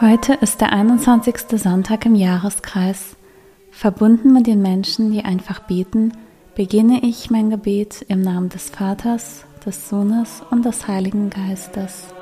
Heute ist der 21. Sonntag im Jahreskreis. Verbunden mit den Menschen, die einfach beten, beginne ich mein Gebet im Namen des Vaters, des Sohnes und des Heiligen Geistes.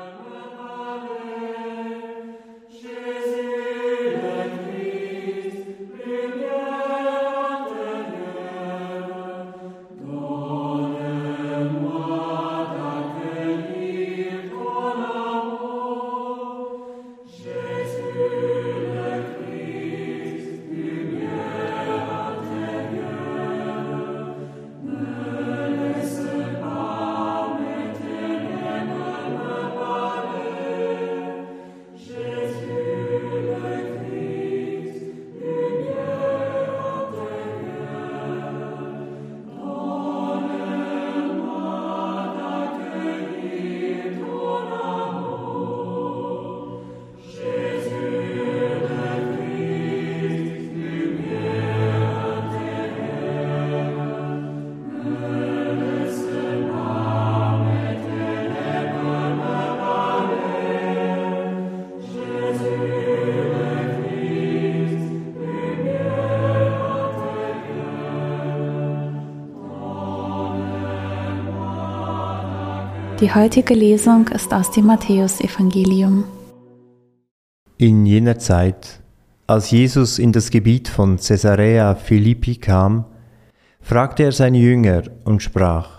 Die heutige Lesung ist aus dem Matthäusevangelium. In jener Zeit, als Jesus in das Gebiet von Caesarea Philippi kam, fragte er seine Jünger und sprach,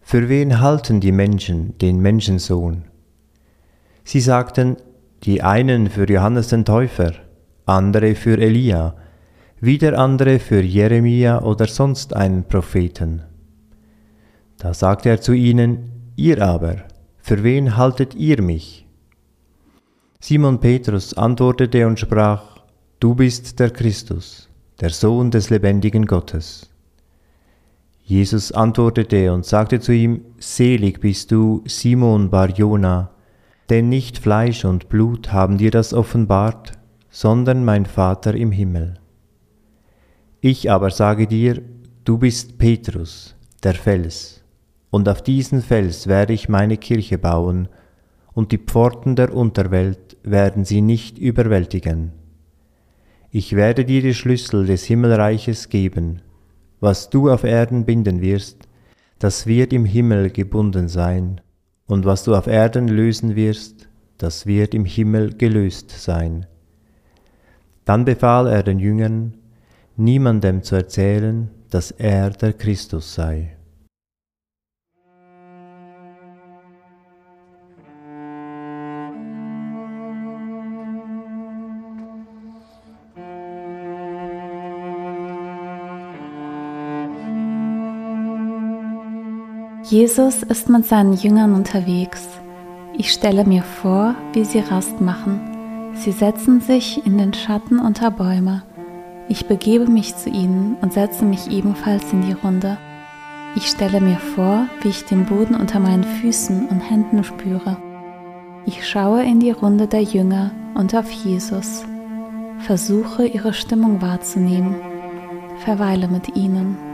Für wen halten die Menschen den Menschensohn? Sie sagten, die einen für Johannes den Täufer, andere für Elia, wieder andere für Jeremia oder sonst einen Propheten. Da sagte er zu ihnen, Ihr aber, für wen haltet ihr mich? Simon Petrus antwortete und sprach, Du bist der Christus, der Sohn des lebendigen Gottes. Jesus antwortete und sagte zu ihm, Selig bist du, Simon Barjona, denn nicht Fleisch und Blut haben dir das offenbart, sondern mein Vater im Himmel. Ich aber sage dir, du bist Petrus, der Fels und auf diesen Fels werde ich meine Kirche bauen, und die Pforten der Unterwelt werden sie nicht überwältigen. Ich werde dir die Schlüssel des Himmelreiches geben. Was du auf Erden binden wirst, das wird im Himmel gebunden sein, und was du auf Erden lösen wirst, das wird im Himmel gelöst sein. Dann befahl er den Jüngern, niemandem zu erzählen, dass er der Christus sei. Jesus ist mit seinen Jüngern unterwegs. Ich stelle mir vor, wie sie Rast machen. Sie setzen sich in den Schatten unter Bäume. Ich begebe mich zu ihnen und setze mich ebenfalls in die Runde. Ich stelle mir vor, wie ich den Boden unter meinen Füßen und Händen spüre. Ich schaue in die Runde der Jünger und auf Jesus. Versuche ihre Stimmung wahrzunehmen. Verweile mit ihnen.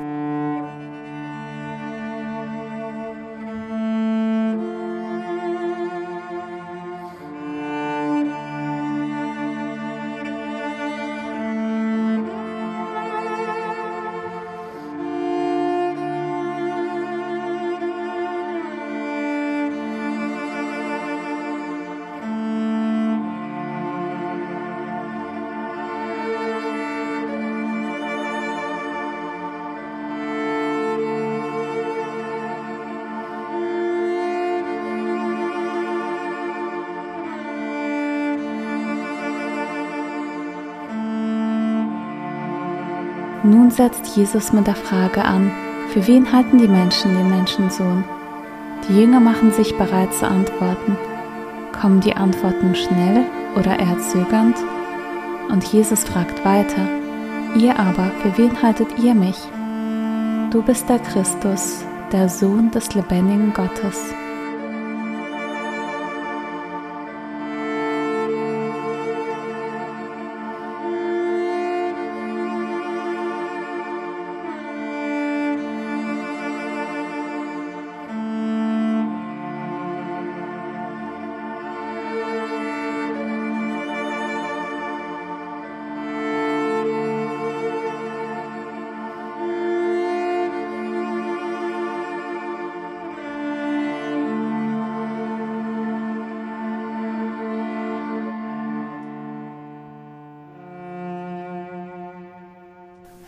Nun setzt Jesus mit der Frage an, für wen halten die Menschen den Menschensohn? Die Jünger machen sich bereit zu antworten. Kommen die Antworten schnell oder eher zögernd? Und Jesus fragt weiter, ihr aber, für wen haltet ihr mich? Du bist der Christus, der Sohn des lebendigen Gottes.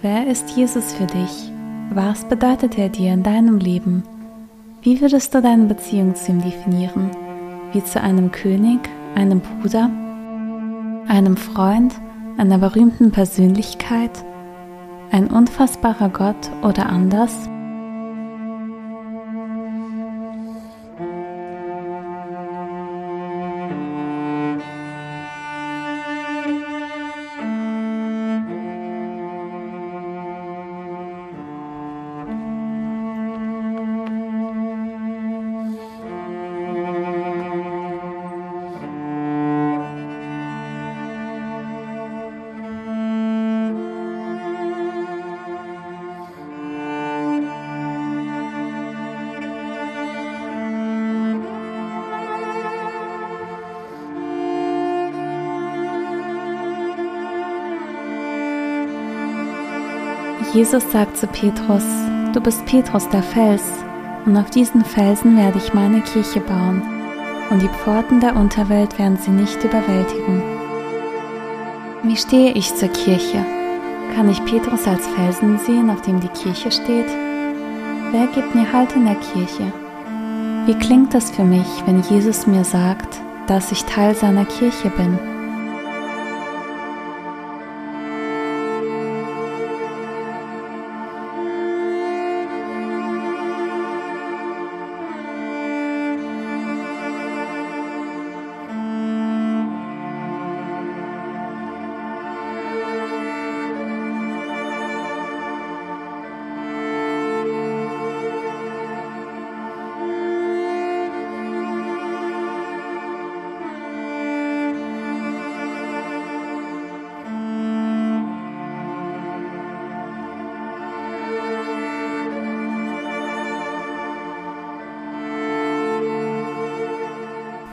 Wer ist Jesus für dich? Was bedeutet er dir in deinem Leben? Wie würdest du deine Beziehung zu ihm definieren? Wie zu einem König, einem Bruder, einem Freund, einer berühmten Persönlichkeit, ein unfassbarer Gott oder anders? Jesus sagt zu Petrus, du bist Petrus der Fels, und auf diesen Felsen werde ich meine Kirche bauen, und die Pforten der Unterwelt werden sie nicht überwältigen. Wie stehe ich zur Kirche? Kann ich Petrus als Felsen sehen, auf dem die Kirche steht? Wer gibt mir Halt in der Kirche? Wie klingt das für mich, wenn Jesus mir sagt, dass ich Teil seiner Kirche bin?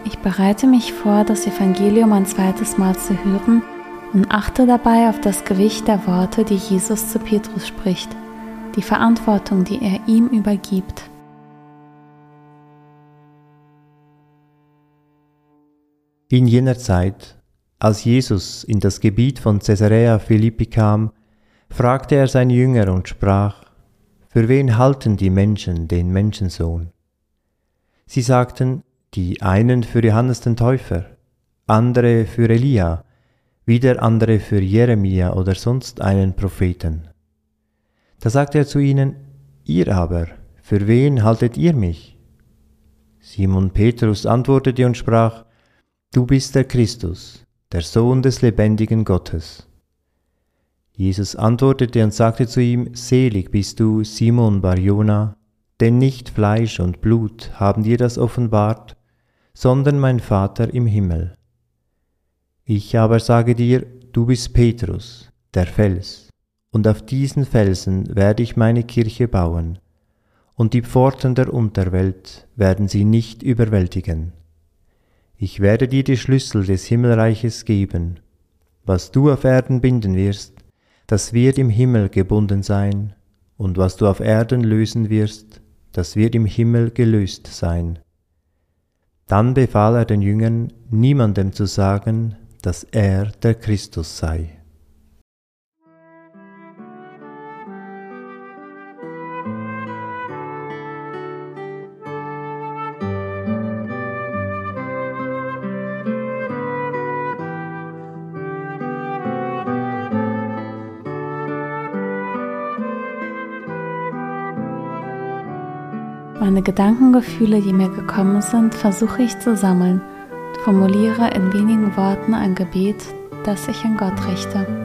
Ich bereite mich vor, das Evangelium ein zweites Mal zu hören und achte dabei auf das Gewicht der Worte, die Jesus zu Petrus spricht, die Verantwortung, die er ihm übergibt. In jener Zeit, als Jesus in das Gebiet von Caesarea Philippi kam, fragte er seine Jünger und sprach, Für wen halten die Menschen den Menschensohn? Sie sagten, die einen für Johannes den Täufer, andere für Elia, wieder andere für Jeremia oder sonst einen Propheten. Da sagte er zu ihnen, Ihr aber, für wen haltet ihr mich? Simon Petrus antwortete und sprach, Du bist der Christus, der Sohn des lebendigen Gottes. Jesus antwortete und sagte zu ihm, Selig bist du, Simon Barjona, denn nicht Fleisch und Blut haben dir das offenbart, sondern mein Vater im Himmel. Ich aber sage dir, du bist Petrus, der Fels, und auf diesen Felsen werde ich meine Kirche bauen, und die Pforten der Unterwelt werden sie nicht überwältigen. Ich werde dir die Schlüssel des Himmelreiches geben. Was du auf Erden binden wirst, das wird im Himmel gebunden sein, und was du auf Erden lösen wirst, das wird im Himmel gelöst sein. Dann befahl er den Jüngern, niemandem zu sagen, dass er der Christus sei. Meine Gedankengefühle, die mir gekommen sind, versuche ich zu sammeln, formuliere in wenigen Worten ein Gebet, das ich an Gott richte.